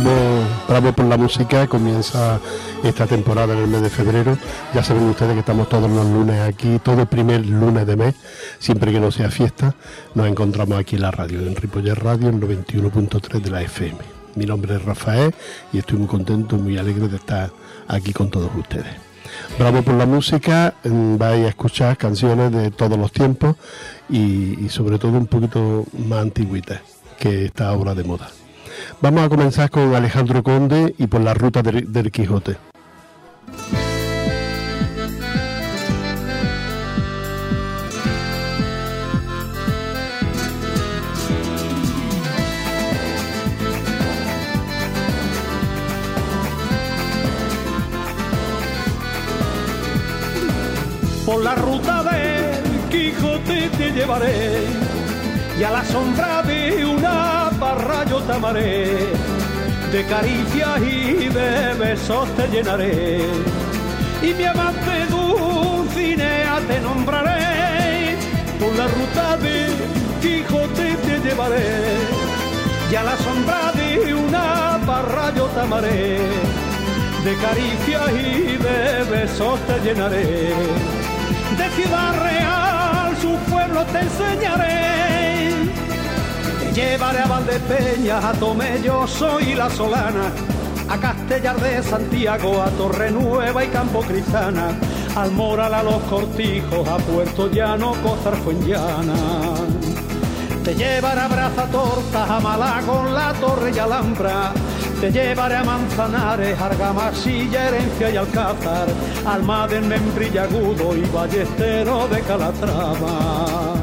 Bravo, por la música, comienza esta temporada en el mes de febrero. Ya saben ustedes que estamos todos los lunes aquí, todo el primer lunes de mes, siempre que no sea fiesta, nos encontramos aquí en la radio, en Ripoller Radio, en 91.3 de la FM. Mi nombre es Rafael y estoy muy contento, muy alegre de estar aquí con todos ustedes. Bravo por la música, mm, vais a escuchar canciones de todos los tiempos y, sobre todo un poquito más antiguitas que esta obra de moda. Vamos a comenzar con Alejandro Conde y por la ruta del Quijote. Por la ruta del Quijote te llevaré y a la sombra de una barra yo te amaré. De caricias y de besos te llenaré y mi amante Dulcinea te nombraré. Por la ruta del Quijote te llevaré y a la sombra de una barra yo te amaré. De caricias y de besos te llenaré de Ciudad Real, su pueblo te enseñaré. Llevaré a Valdepeñas, a Tomelloso y La Solana, a Castellar de Santiago, a Torre Nueva y Campo Cristana, al Moral, a Los Cortijos, a Puerto Llano, Cozar Fuenllana. Te llevaré a Braza Tortas, a Malagón, La Torre y Alhambra, te llevaré a Manzanares, Argamasilla, Herencia y Alcázar, Almaden, Membrillagudo y Ballestero de Calatrava.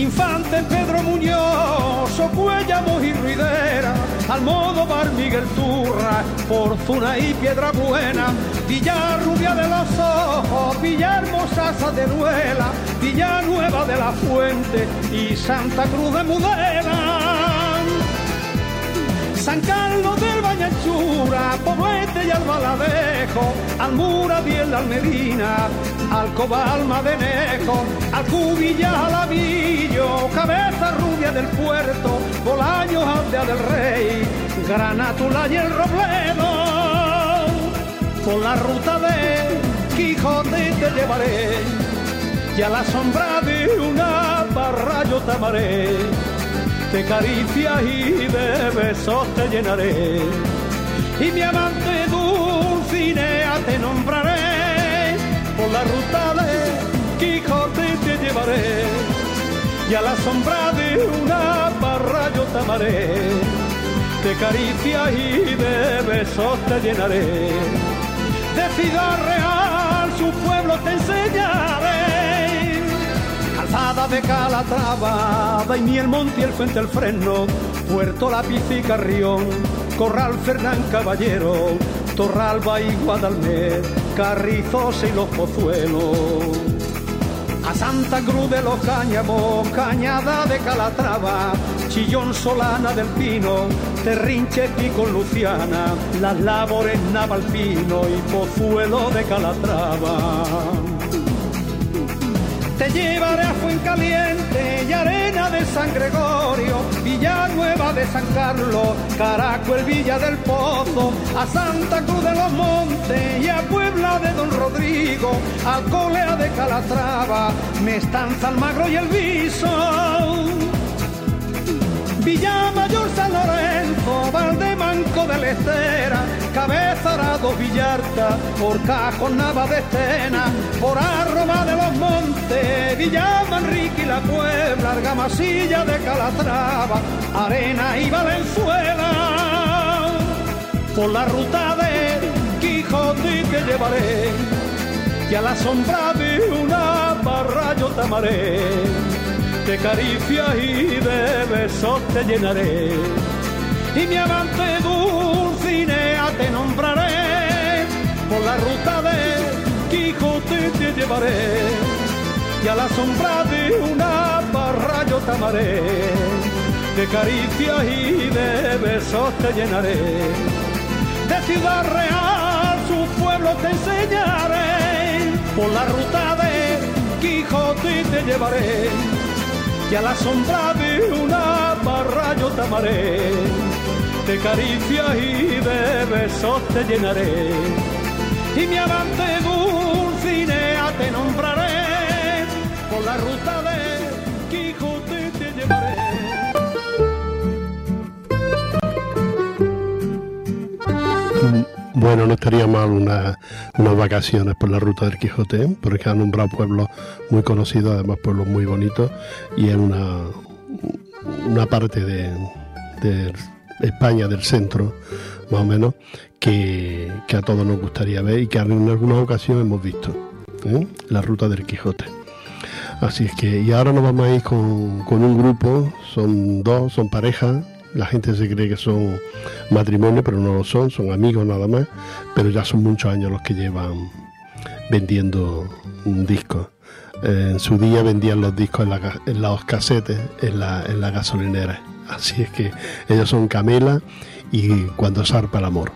Infante Pedro Muñoz, Ocuellamos y Ruidera, Almodóvar Miguel Turra, Fortuna y Piedra Buena, Villarrubia de los Ojos, Villahermosa de Duela, Villanueva de la Fuente y Santa Cruz de Mudela. San Carlos del Bañachura, Poblete y Albaladejo, Almura, Biel, Almedina, Alcoba, Almadenejo, Alcubilla, Alavillo, Cabeza Rubia del Puerto, Bolaños, Aldea del Rey, Granatula y el Robledo. Por la ruta de Quijote te llevaré, y a la sombra de una barra te amaré de caricias y de besos te llenaré. Y mi amante Dulcinea te nombraré, por la ruta de Quijote te llevaré, y a la sombra de una barra yo te amaré. De caricias y de besos te llenaré, de ciudad real su pueblo te enseñaré calzada de Calatrava, el Monte, el Fuente, el Freno, Puerto Lápiz y Carrión, Corral Fernán Caballero, Torralba y Guadalmer, Carrizos y los Pozuelos. A Santa Cruz de los Cáñamos, Cañada de Calatrava, Chillón Solana del Pino, Terrinche Pico Luciana, Las Labores Navalpino y Pozuelo de Calatrava. Te llevaré a Fuencaliente y Arena de San Gregorio, Villanueva de San Carlos, Caracuel, Villa del Pozo, a Santa Cruz de los Montes y a Puebla de Don Rodrigo, Alcolea de Calatrava, Mestanza, Almagro y El Viso. Villa Mayor San Lorenzo, Valdemanco de la Estera, Cabeza Arado Villarta, por Cajón Nava de Estena, por Arroma de los Montes, Villa Manrique y la Puebla, Argamasilla de Calatrava, Arena y Valenzuela. Por la ruta de Quijote que llevaré, y a la sombra de una barra yo te amaré de caricias y de besos te llenaré. Y mi amante Dulcinea te nombraré, por la ruta de Quijote te llevaré, y a la sombra de una barra yo te amaré. De caricias y de besos te llenaré, de ciudad real su pueblo te enseñaré, por la ruta de Quijote te llevaré y a la sombra de una barra yo te amaré. de caricias y de besos te llenaré. Y mi amante Dulcinea te nombraré, por la Bueno, no estaría mal una, unas vacaciones por la ruta del Quijote, porque ha nombrado pueblos muy conocidos, además pueblos muy bonitos, y es una, una parte de, de España, del centro, más o menos, que, que, a todos nos gustaría ver y que en algunas ocasiones hemos visto, ¿eh? la ruta del Quijote. Así es que, y ahora nos vamos a ir con, con un grupo, son dos, son parejas, la gente se cree que son matrimonio, pero no lo son, son amigos nada más, pero ya son muchos años los que llevan vendiendo discos. Eh, en su día vendían los discos en, la, en los casetes, en la, en la gasolinera. Así es que ellos son Camela y Cuando zarpa el amor.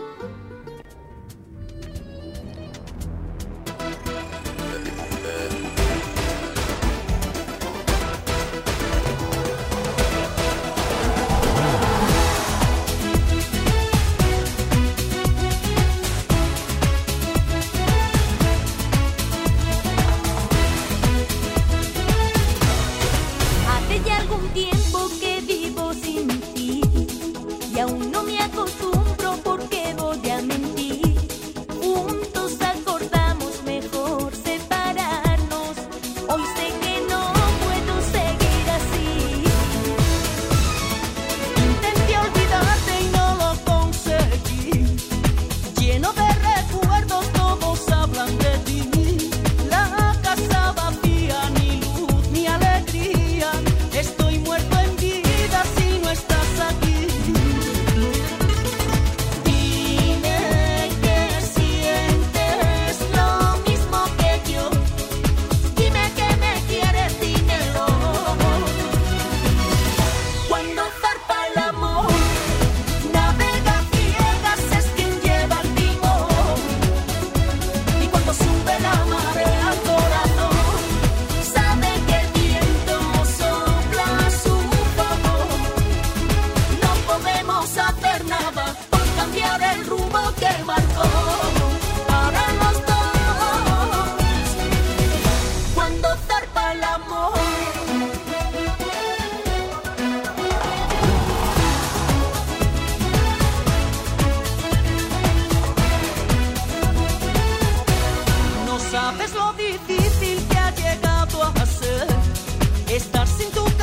sin tu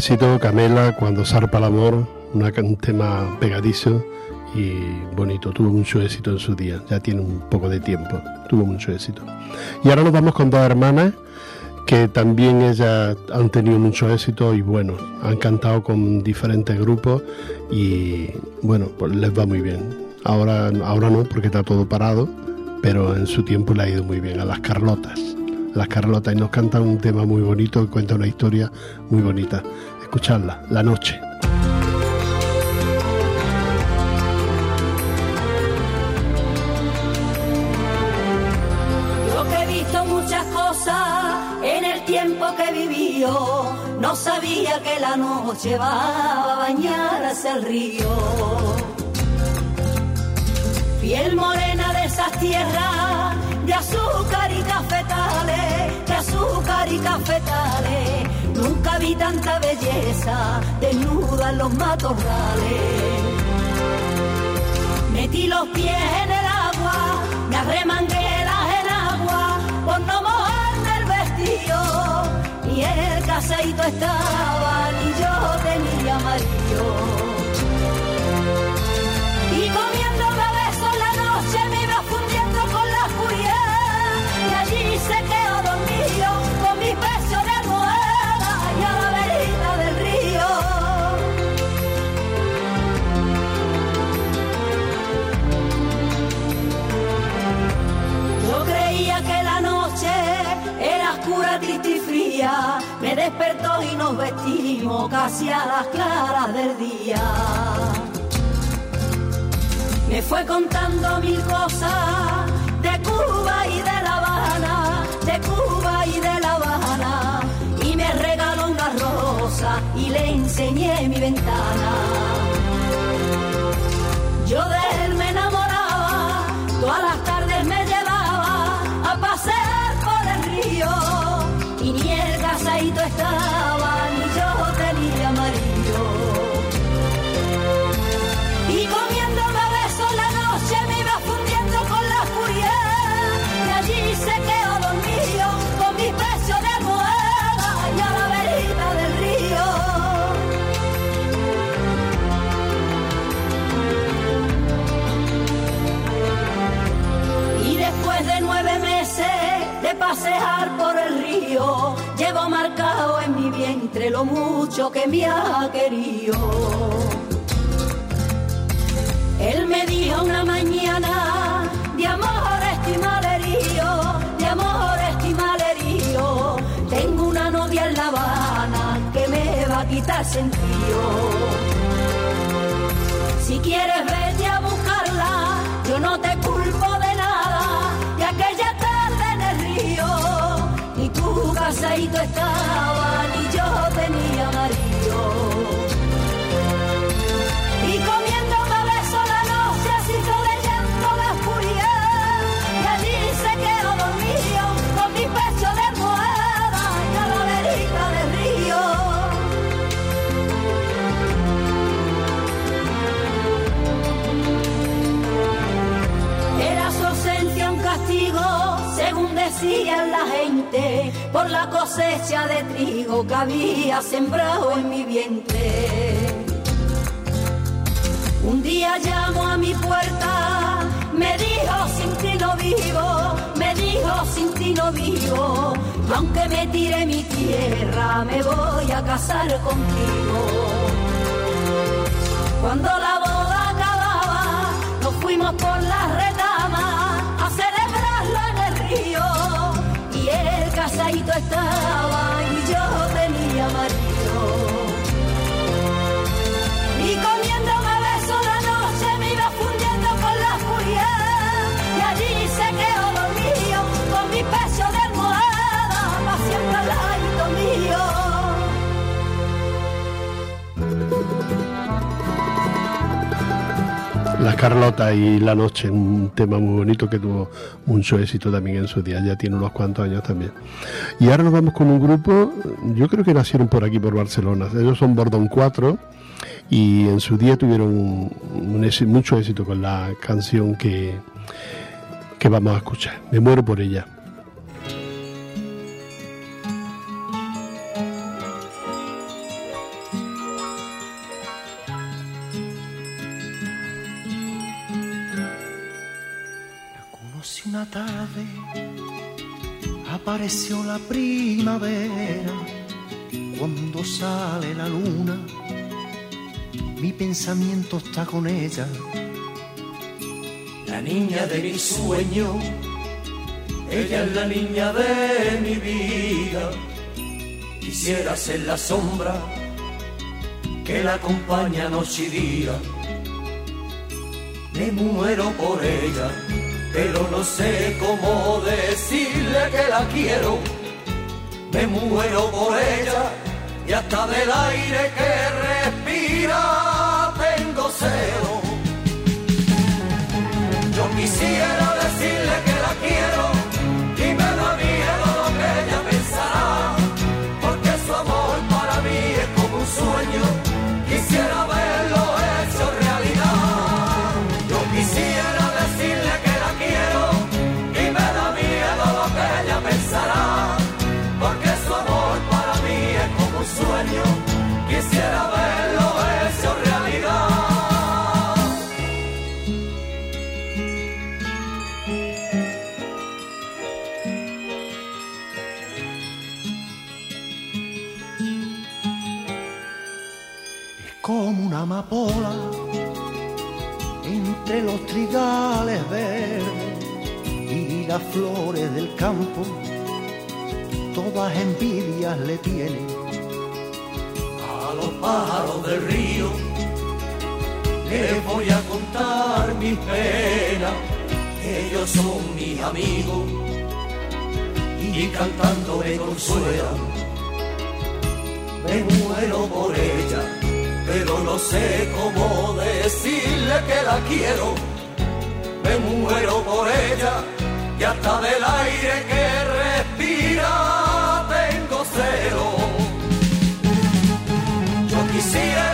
éxito, Camela, cuando zarpa el amor, un tema pegadizo y bonito. Tuvo mucho éxito en su día, ya tiene un poco de tiempo, tuvo mucho éxito. Y ahora nos vamos con dos hermanas que también ellas han tenido mucho éxito y bueno, han cantado con diferentes grupos y bueno, pues les va muy bien. Ahora, ahora no, porque está todo parado, pero en su tiempo le ha ido muy bien a las Carlotas. Las Carlotas y nos cantan un tema muy bonito que cuenta una historia muy bonita. Escucharla, La Noche. Yo que he visto muchas cosas en el tiempo que he vivido, no sabía que la noche va a bañar hacia el río piel morena de esas tierras azúcar y cafetales, de azúcar y cafetales. Nunca vi tanta belleza desnuda en los matorrales. Metí los pies en el agua, me arremangué en agua por no mojarme el vestido. Y el caseito estaba y yo tenía amarillo. Me despertó y nos vestimos casi a las claras del día. Me fue contando mil cosas de Cuba y de La Habana, de Cuba y de La Habana, y me regaló una rosa y le enseñé mi ventana. Estaba y yo tenía amarillo. Y comiéndome a la noche me iba fundiendo con la furia. Y allí se quedó dormido con mis besos de almohada y a la verita del río. Y después de nueve meses de pasear por el río, llevo marcado en mi vientre lo mucho que me ha querido. Él me dijo una mañana de amor estimalerío, de amor estimalerío. Tengo una novia en La Habana que me va a quitar sentido. Si quieres vete a buscarla, pasadito estaban y yo tenía marido. Había sembrado en mi vientre. Un día llamo a mi puerta, me dijo sin ti no vivo, me dijo sin ti no vivo, aunque me tire mi tierra, me voy a casar contigo. Cuando la boda acababa, nos fuimos por la retama y el casadito estaba Carlota y La Noche, un tema muy bonito que tuvo mucho éxito también en su día, ya tiene unos cuantos años también. Y ahora nos vamos con un grupo, yo creo que nacieron por aquí, por Barcelona, ellos son Bordón 4 y en su día tuvieron mucho éxito con la canción que, que vamos a escuchar. Me muero por ella. Tarde apareció la primavera cuando sale la luna. Mi pensamiento está con ella. la niña de mi sueño, ella es la niña de mi vida. Quisiera ser la sombra que la acompaña noche y día. Me muero por ella, pero no sé cómo decirle que la quiero. Me muero por ella y hasta del aire que respira tengo cero. Yo quisiera decirle que la quiero amapola entre los trigales verdes y las flores del campo, todas envidias le tienen. A los pájaros del río les voy a contar mis penas, ellos son mis amigos y cantando me consuelan. Me muero por ella, pero no sé cómo decirle que la quiero. Me muero por ella y hasta del aire que respira tengo cero. Yo quisiera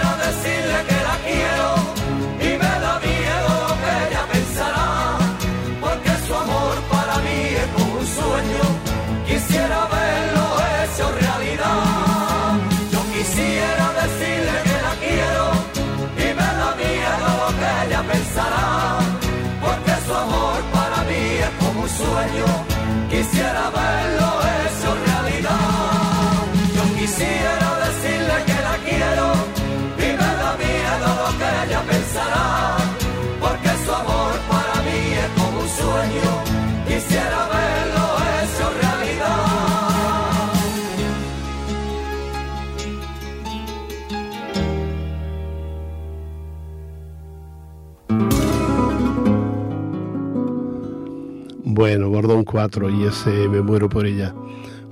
Bueno, Bordón 4 y ese Me muero por ella.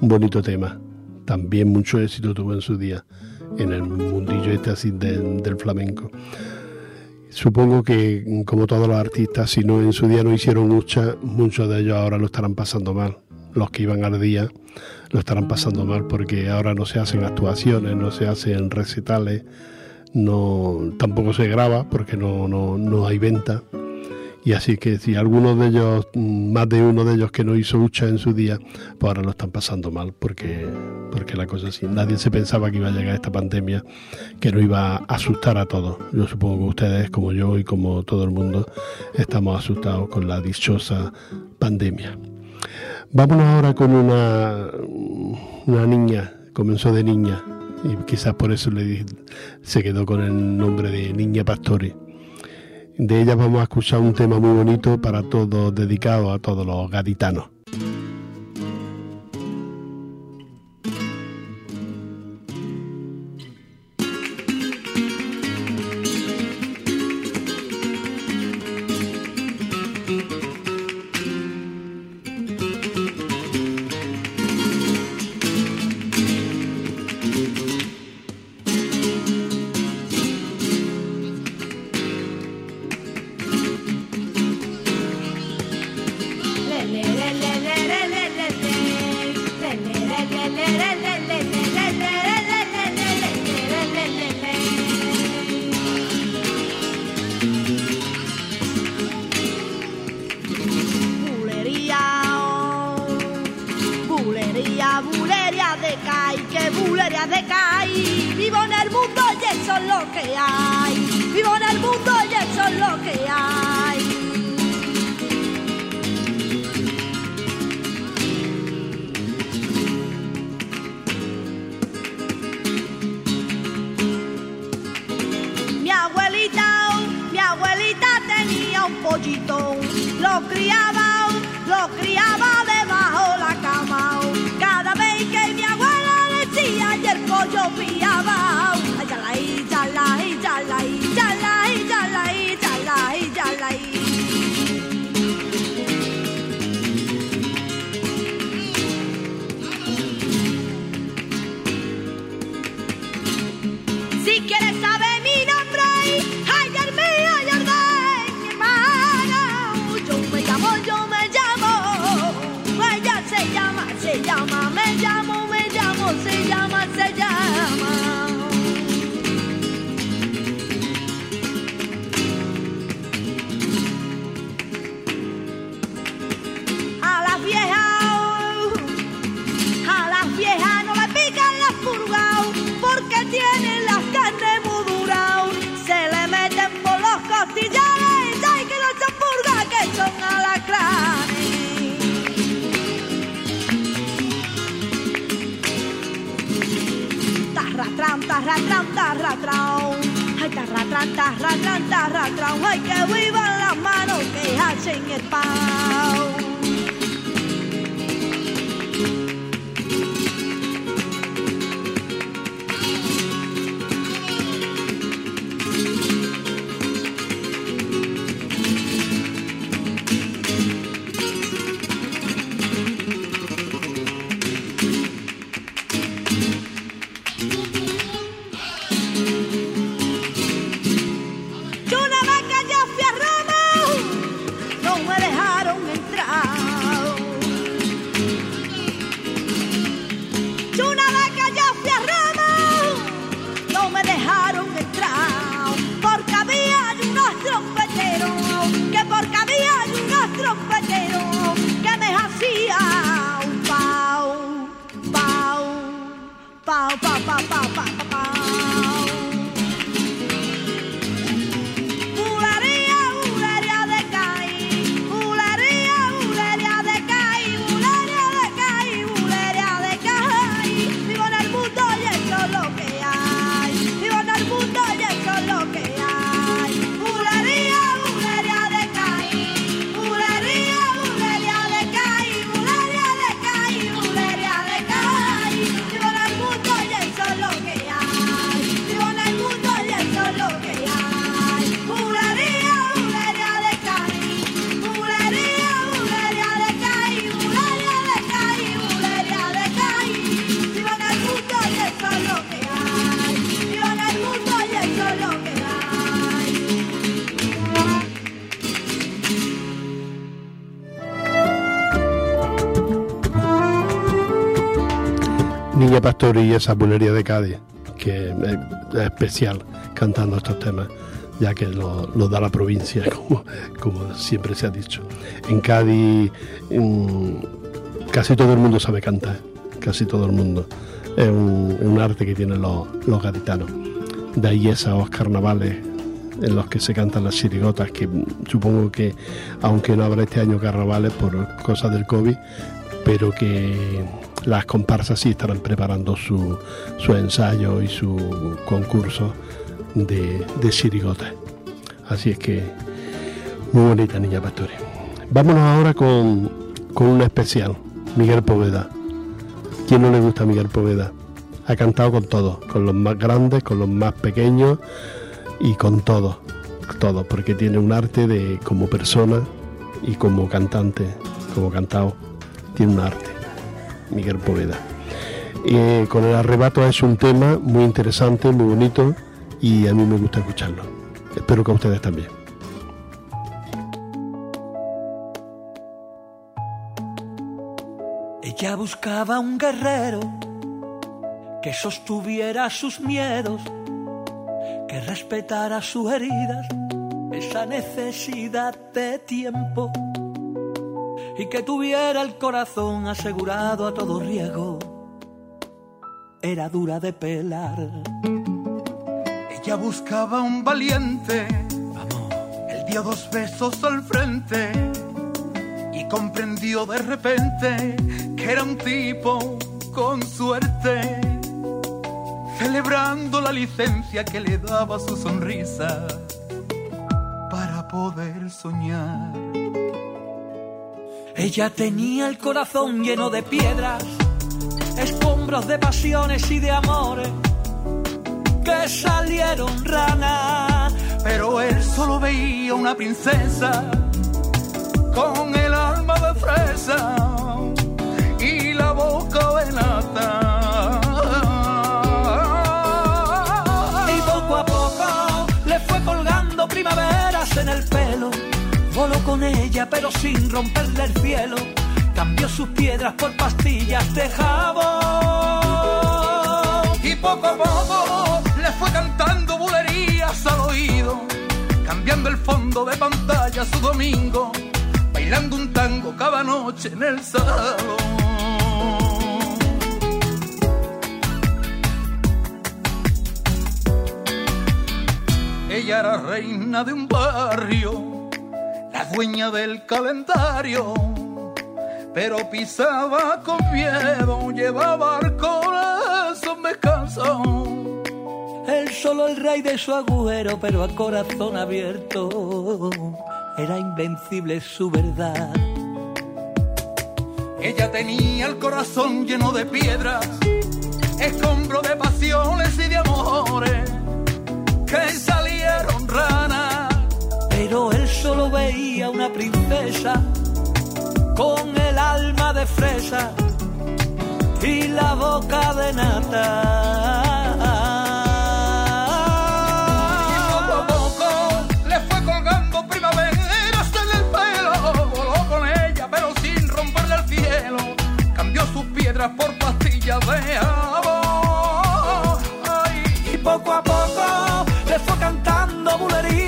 Un bonito tema. También mucho éxito tuvo en su día en el mundillo este así del, del flamenco. Supongo que como todos los artistas, si no en su día no hicieron mucha, muchos de ellos ahora lo estarán pasando mal. Los que iban al día lo estarán pasando mal porque ahora no se hacen actuaciones, no se hacen recitales, no tampoco se graba porque no, no, no hay venta. Y así que si algunos de ellos, más de uno de ellos que no hizo hucha en su día, pues ahora lo están pasando mal porque, porque la cosa así. Nadie se pensaba que iba a llegar esta pandemia, que no iba a asustar a todos. Yo supongo que ustedes, como yo y como todo el mundo, estamos asustados con la dichosa pandemia. Vámonos ahora con una, una niña, comenzó de niña, y quizás por eso le se quedó con el nombre de Niña Pastore. De ella vamos a escuchar un tema muy bonito para todos, dedicado a todos los gaditanos. Cai, que bulería de Cai. Vivo en el mundo y eso es lo que hay. Vivo en el mundo y eso es lo que hay. Mi abuelita, mi abuelita tenía un pollito, lo criaba, lo criaba tarratran, tarratran. Ay, que vivan las manos que hacen el pan. Niña Pastor y esa bulería de Cádiz, que es, es especial cantando estos temas, ya que lo, da la provincia, como, siempre se ha dicho. En Cádiz mm, casi todo el mundo sabe cantar, casi todo el mundo. Es un, arte que tienen los, gaditanos. De ahí esos carnavales en los que se cantan las chirigotas, que supongo que, aunque no habrá este año carnavales por cosas del COVID, pero que las comparsas sí estarán preparando su, su ensayo y su concurso de, de. Así es que, muy bonita niña Pastore. Vámonos ahora con, con una especial, Miguel Poveda. ¿Quién no le gusta a Miguel Poveda? Ha cantado con todos, con los más grandes, con los más pequeños y con todos, todos, porque tiene un arte de como persona y como cantante, como cantado, tiene un arte. Miguel Poveda. Eh, con el arrebato es un tema muy interesante, muy bonito y a mí me gusta escucharlo. Espero que a ustedes también. Ella buscaba un guerrero que sostuviera sus miedos, que respetara sus heridas, esa necesidad de tiempo y que tuviera el corazón asegurado a todo riesgo. Era dura de pelar. Ella buscaba un valiente, Vamos, él dio dos besos al frente y comprendió de repente que era un tipo con suerte, celebrando la licencia que le daba su sonrisa para poder soñar. Ella tenía el corazón lleno de piedras, escombros de pasiones y de amores que salieron ranas. Pero él solo veía una princesa con el alma de fresa y la boca de nata. Y poco a poco le fue colgando primaveras en el pelo. Voló con ella pero sin romperle el cielo. Cambió sus piedras por pastillas de jabón. Y poco a poco le fue cantando bulerías al oído, cambiando el fondo de pantalla su domingo, bailando un tango cada noche en el salón. Ella era reina de un barrio, la dueña del calendario, pero pisaba con miedo, llevaba el corazón descalzo. Él solo el rey de su agüero, pero a corazón abierto. Era invencible su verdad. Ella tenía el corazón lleno de piedras, escombro de pasiones y de amores que. Pero él solo veía una princesa con el alma de fresa y la boca de nata. Y poco a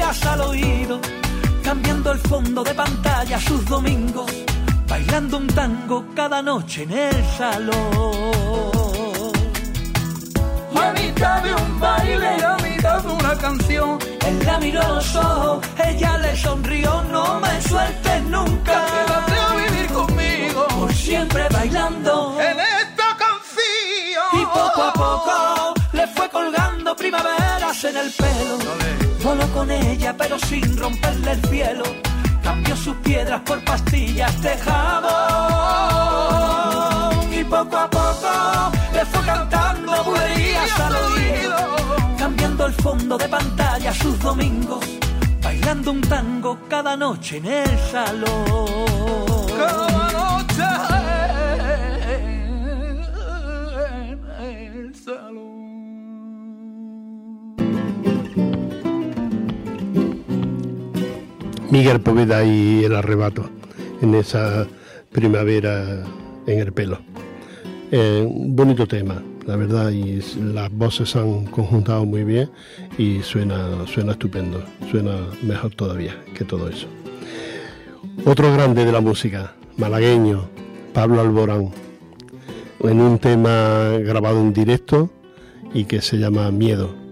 al oído, cambiando el fondo de pantalla sus domingos, bailando un tango cada noche en el salón. a mitad de un baile, a mitad de una canción. Él la miró a los ojos, ella le sonrió, no me sueltes nunca. Quédate a vivir conmigo Por siempre bailando. en esta canción. Y poco a poco le fue colgando primaveras en el pelo. Voló con ella, pero sin romperle el cielo. Cambió sus piedras por pastillas de jabón. Y poco a poco le fue cantando bulerías al oído. Cambiando el fondo de pantalla sus domingos. Bailando un tango cada noche en el salón. Miguel Poveda y el arrebato en esa primavera en el pelo. Eh, un bonito tema, la verdad, y las voces se han conjuntado muy bien y suena, suena estupendo, suena mejor todavía que todo eso. Otro grande de la música, malagueño, Pablo Alborán, en un tema grabado en directo y que se llama Miedo.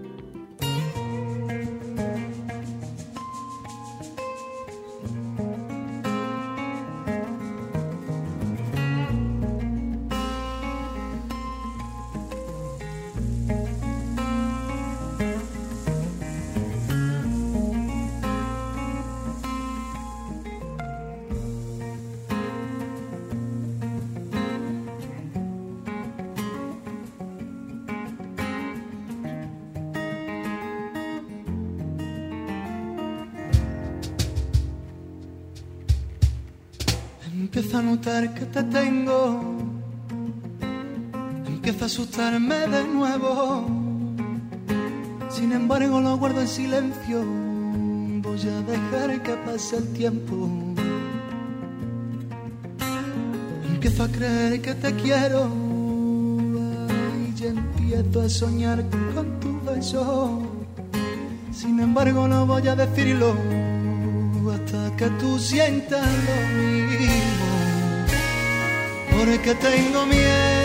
Sin embargo, lo guardo en silencio. Voy a dejar que pase el tiempo. Empiezo a creer que te quiero. Y ya empiezo a soñar con tu beso. Sin embargo, no voy a decirlo hasta que tú sientas lo mismo. Porque tengo miedo,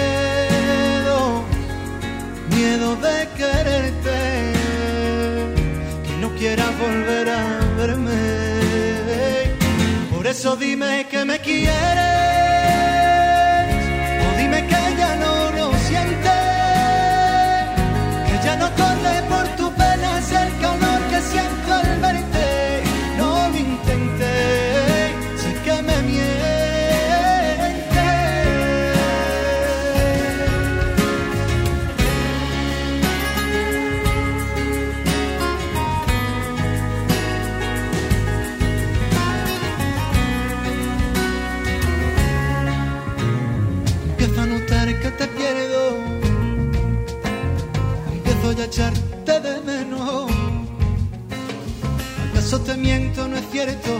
miedo de quererte, que no quieras volver a verme. Por eso dime que me quieres, ¿Acaso te miento? No es cierto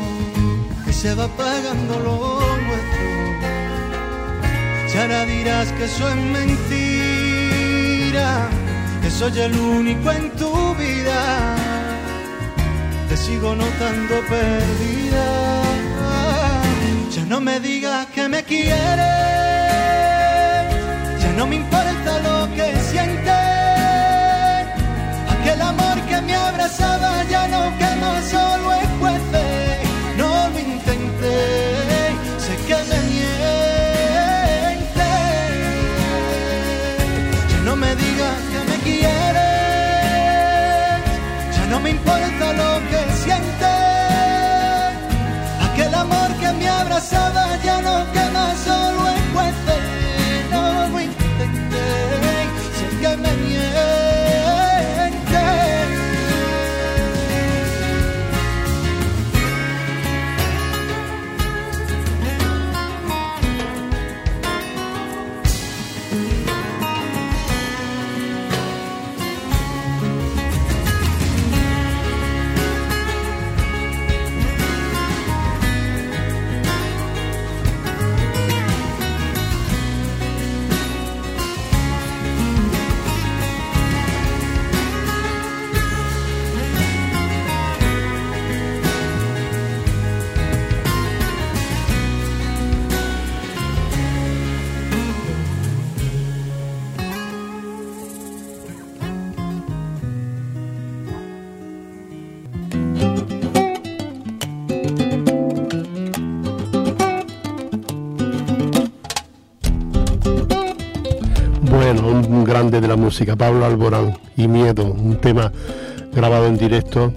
que se va pagando lo nuestro. Y ahora dirás que eso es mentira, que soy el único en tu vida. Te sigo notando perdida. Ya no me digas que me quieres, ya no me importa always de la música, Pablo Alborán y Miedo, un tema grabado en directo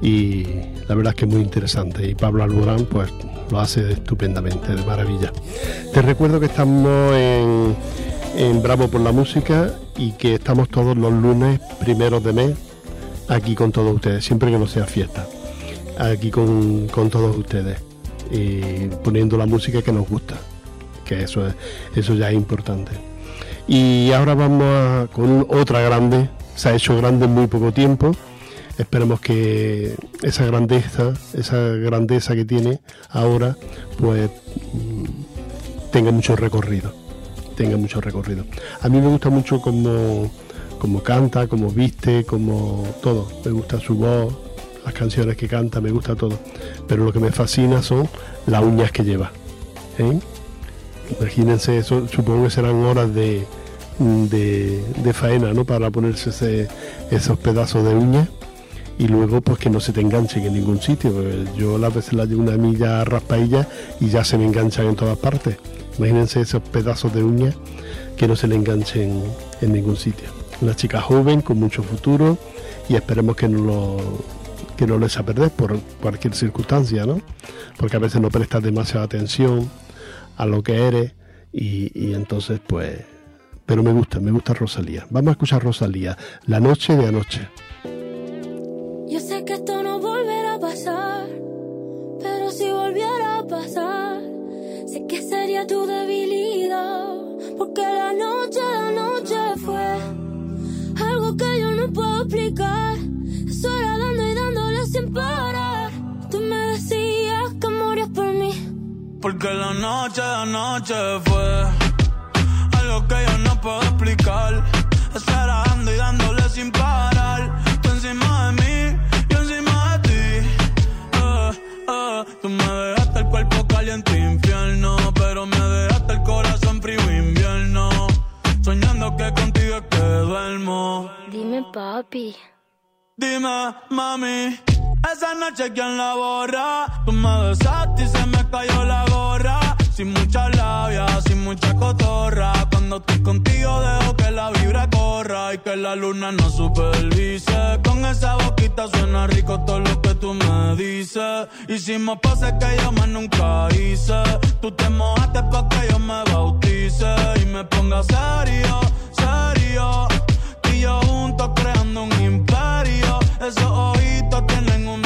y la verdad es que es muy interesante y Pablo Alborán pues lo hace estupendamente, de maravilla. Te recuerdo que estamos en, en Bravo por la Música y que estamos todos los lunes primeros de mes aquí con todos ustedes, siempre que no sea fiesta, aquí con, con todos ustedes y poniendo la música que nos gusta, que eso, es, eso ya es importante. Y ahora vamos a- con otra grande, se ha hecho grande en muy poco tiempo. Esperemos que esa grandeza, esa grandeza que tiene ahora, pues mm, tenga mucho recorrido. Tenga mucho recorrido. A mí me gusta mucho como, como canta, como viste, como todo. Me gusta su voz, las canciones que canta, me gusta todo. Pero lo que me fascina son las uñas que lleva. ¿eh? Imagínense, eso supongo que serán horas de, de, faena, ¿no? Para ponerse ese- esos pedazos de uñas y luego pues que no se te enganchen en ningún sitio. porque Yo las veces las llevo una milla raspadilla y ya se me enganchan en todas partes. Imagínense esos pedazos de uñas que no se le enganchen en ningún sitio. Una chica joven con mucho futuro y esperemos que no lo que no lo a perder por cualquier circunstancia, ¿no? Porque a veces no prestas demasiada atención a lo que eres y, y entonces pues pero me gusta, me gusta Rosalía. Vamos a escuchar Rosalía, La noche de anoche. Yo sé que esto no volverá a pasar, pero si volviera a pasar, sé que sería tu debilidad, porque la noche de anoche fue algo que yo no puedo explicar. Eso era dando y dándole sin parar. Tú me decías que morías por mí. Porque la noche de anoche fue algo que yo no puedo explicar. Estar dando y dándole sin parar. Tú encima de mí, yo encima de ti. Eh, eh, tú me dejaste el cuerpo caliente infierno, pero me dejaste el corazón frío invierno. Soñando que contigo es que duermo. Dime, papi. Dime, mami, esa noche quién la borra. Tú me besaste y se me cayó la gorra. Mucha cotorra. Cuando estoy contigo dejo que la vibra corra y que la luna no supervise. Con esa boquita suena rico todo lo que tú me dices. Hicimos pases que yo más nunca hice. Tú te mojaste pa' que yo me bautice y me ponga serio, serio. Tú y yo juntos creando un imperio. Esos ojitos tienen un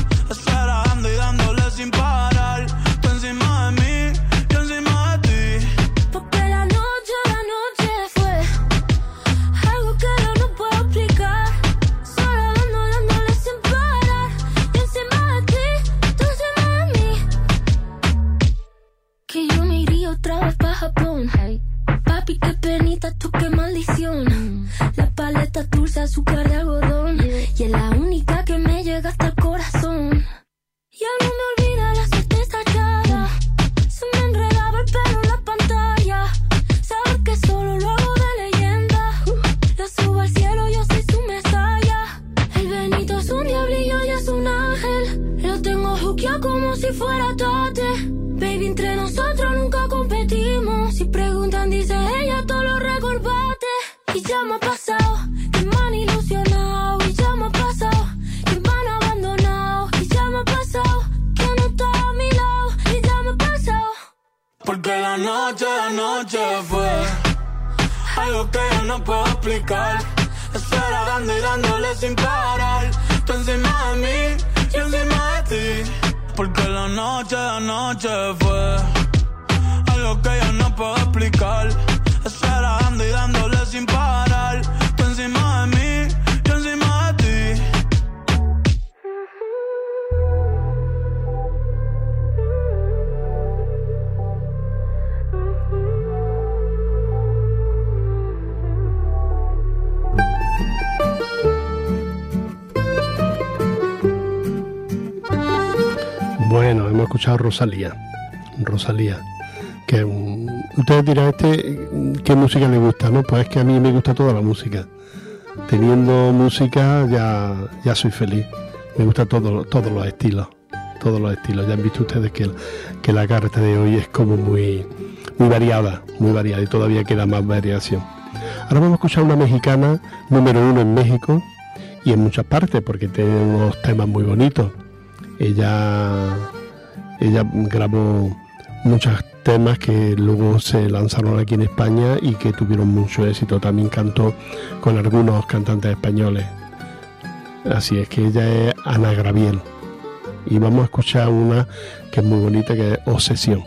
Japón. Papi, qué penita, tú qué maldición. La paleta dulce, azúcar de algodón. Y es la única que me que a mí me gusta toda la música. Teniendo música ya, ya soy feliz. Me gusta todo, todos los estilos. Todos los estilos. Ya han visto ustedes que, que la carta de hoy es como muy, muy variada, muy variada y todavía queda más variación. Ahora vamos a escuchar una mexicana número uno en México y en muchas partes porque tiene unos temas muy bonitos. Ella, ella grabó muchos temas que luego se lanzaron aquí en España y que tuvieron mucho éxito. También cantó con algunos cantantes españoles. Así es que ella es Ana Graviel. Y vamos a escuchar una que es muy bonita, que es Obsesión.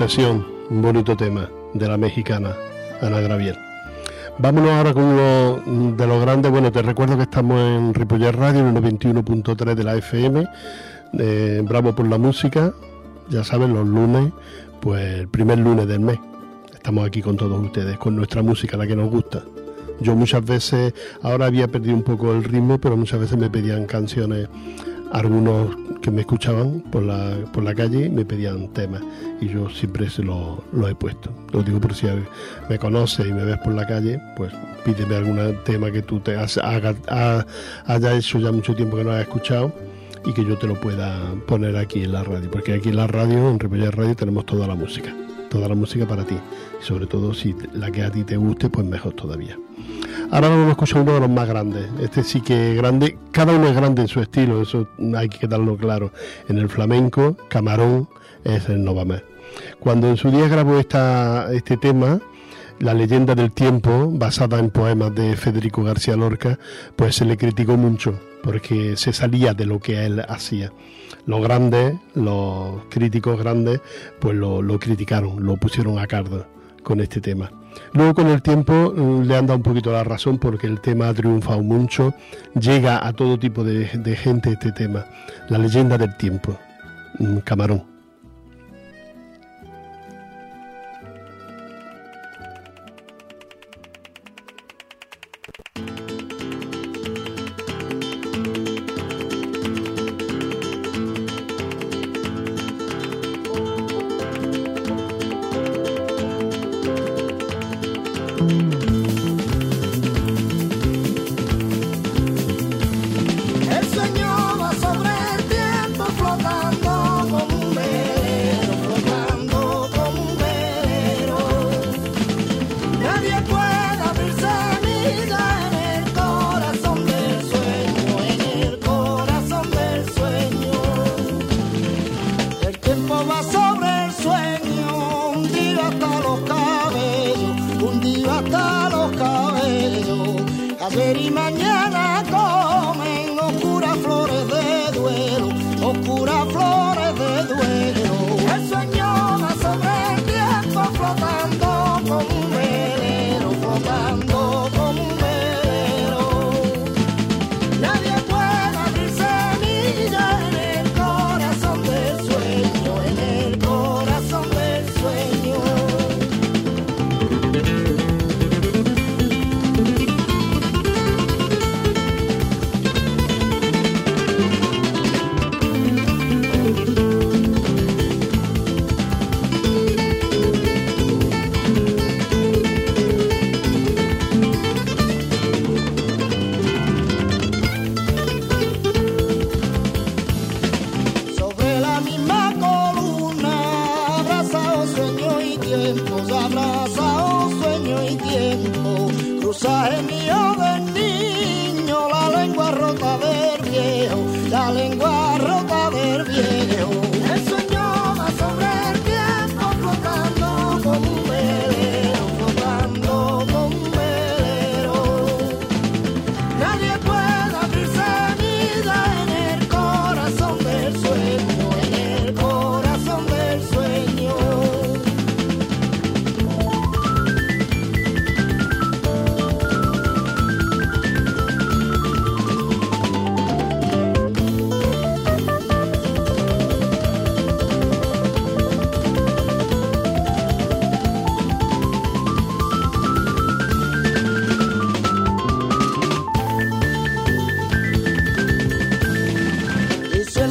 Obsesión, un bonito tema de la mexicana Ana Gravier. Vámonos ahora con uno de los grandes. Bueno, te recuerdo que estamos en Ripollet Radio, en el 91.3 de la FM, eh, Bravo por la música. Ya saben, los lunes, pues el primer lunes del mes. Estamos aquí con todos ustedes, con nuestra música, la que nos gusta. Yo muchas veces, ahora había perdido un poco el ritmo, pero muchas veces me pedían canciones algunos que me escuchaban por la, por la calle me pedían temas y yo siempre se los lo he puesto. Lo digo por si me conoces y me ves por la calle, pues pídeme algún tema que tú te has, haya hecho ya mucho tiempo que no has escuchado y que yo te lo pueda poner aquí en la radio, porque aquí en la radio, en Repollar Radio, tenemos toda la música, toda la música para ti, y sobre todo si la que a ti te guste, pues mejor todavía. Ahora vamos a escuchar uno de los más grandes. Este sí que es grande. Cada uno es grande en su estilo, eso hay que quedarlo claro. En el flamenco, Camarón es el Novamés. Cuando en su día grabó esta, este tema, la leyenda del tiempo, basada en poemas de Federico García Lorca, pues se le criticó mucho porque se salía de lo que él hacía. Los grandes, los críticos grandes, pues lo, lo criticaron, lo pusieron a cargo con este tema. Luego con el tiempo mm, le han dado un poquito la razón porque el tema ha triunfado mucho, llega a todo tipo de, de gente este tema, la leyenda del tiempo, mm, Camarón.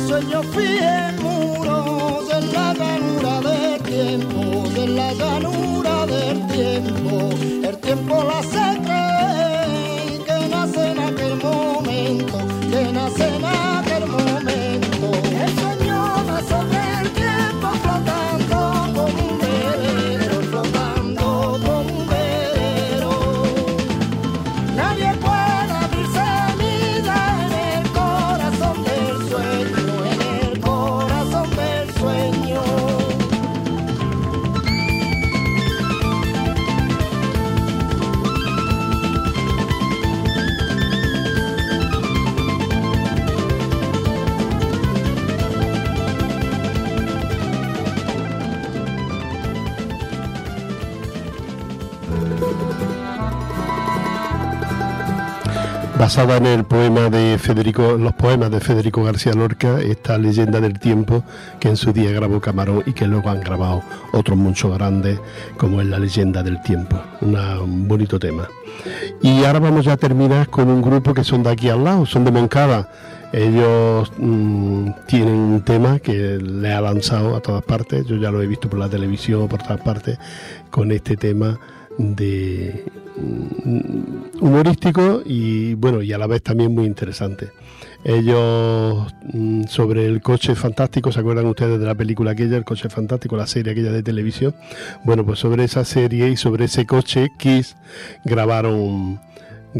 sueños fíen muros en la llanura del tiempo, en la llanura del tiempo. El tiempo la hace creer que nace en aquel momento, que nace en aquel momento. Basada en el poema de Federico, los poemas de Federico García Lorca, esta leyenda del tiempo que en su día grabó Camarón y que luego han grabado otros muchos grandes, como es la leyenda del tiempo. un bonito tema. Y ahora vamos ya a terminar con un grupo que son de aquí al lado, son de Moncada. Ellos mm, tienen un tema que le ha lanzado a todas partes, yo ya lo he visto por la televisión, por todas partes, con este tema de mm, humorístico y bueno y a la vez también muy interesante. Ellos mm, sobre el coche fantástico se acuerdan ustedes de la película aquella el coche fantástico la serie aquella de televisión bueno pues sobre esa serie y sobre ese coche Kiss grabaron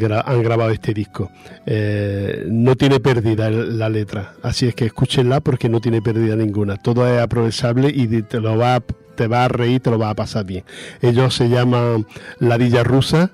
han grabado este disco. Eh, no tiene pérdida la letra, así es que escúchenla porque no tiene pérdida ninguna. Todo es aprovechable y te lo va te va a reír, te lo va a pasar bien. Ellos se llaman La Villa Rusa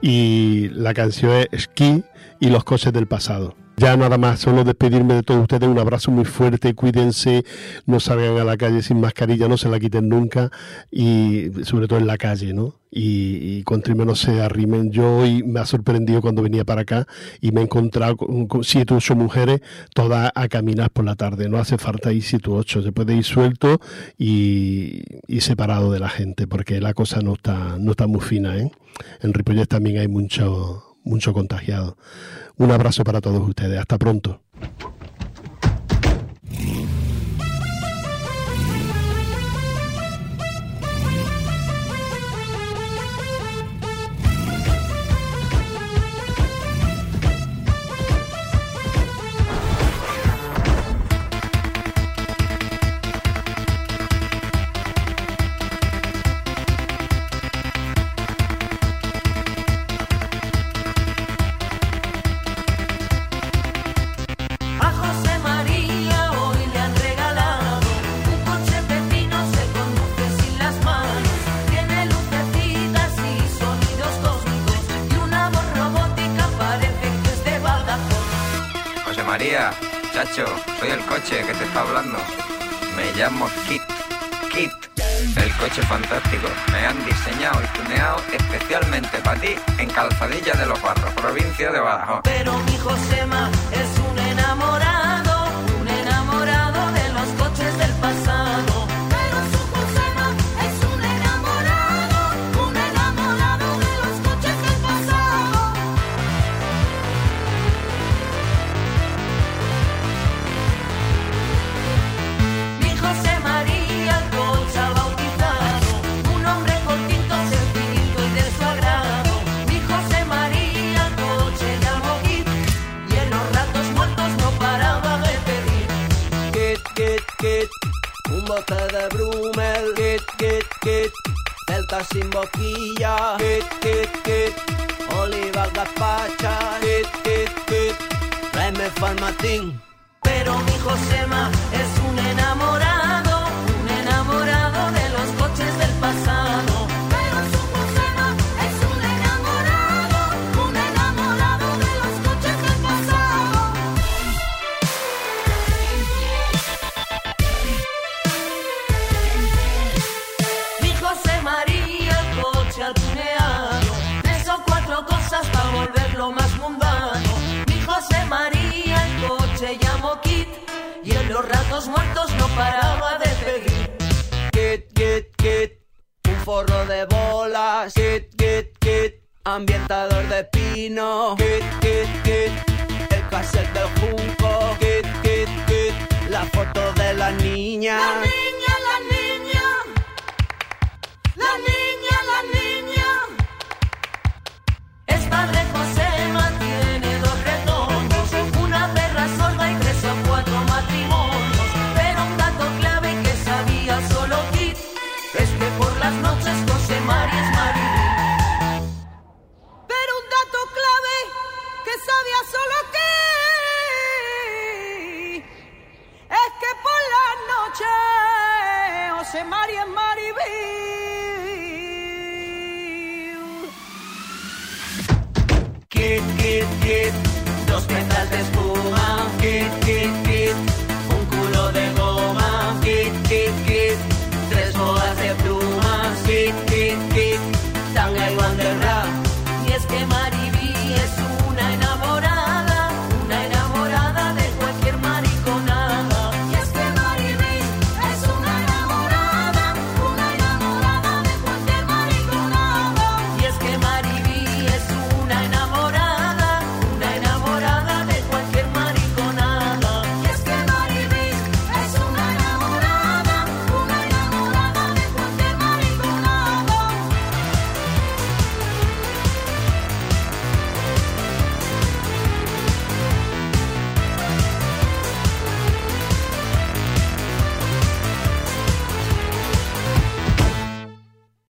y la canción es Ski y los coches del pasado. Ya nada más, solo despedirme de todos ustedes, un abrazo muy fuerte, cuídense, no salgan a la calle sin mascarilla, no se la quiten nunca y sobre todo en la calle, ¿no? Y, y contra no se arrimen. Yo hoy me ha sorprendido cuando venía para acá y me he encontrado con, siete o ocho mujeres todas a caminar por la tarde, no hace falta ir siete o ocho, se puede ir suelto y, y, separado de la gente porque la cosa no está, no está muy fina, ¿eh? En Ripollet también hay mucho, mucho contagiado. Un abrazo para todos ustedes. Hasta pronto. El coche fantástico. Me han diseñado y tuneado especialmente para ti en Calzadilla de los Barros, provincia de Badajoz. Pero mi Josema es un enamorado, de Brumel, kit, kit, kit, Celta sin boquilla, kit, kit, kit, Oliva gazpacha, kit, kit, kit, Reme Farmatín. Pero mi Josema es un enamorado, un enamorado de los coches del pasado. Forro de bolas. Kit, kit, kit, ambientador de pino. Kit, kit, kit,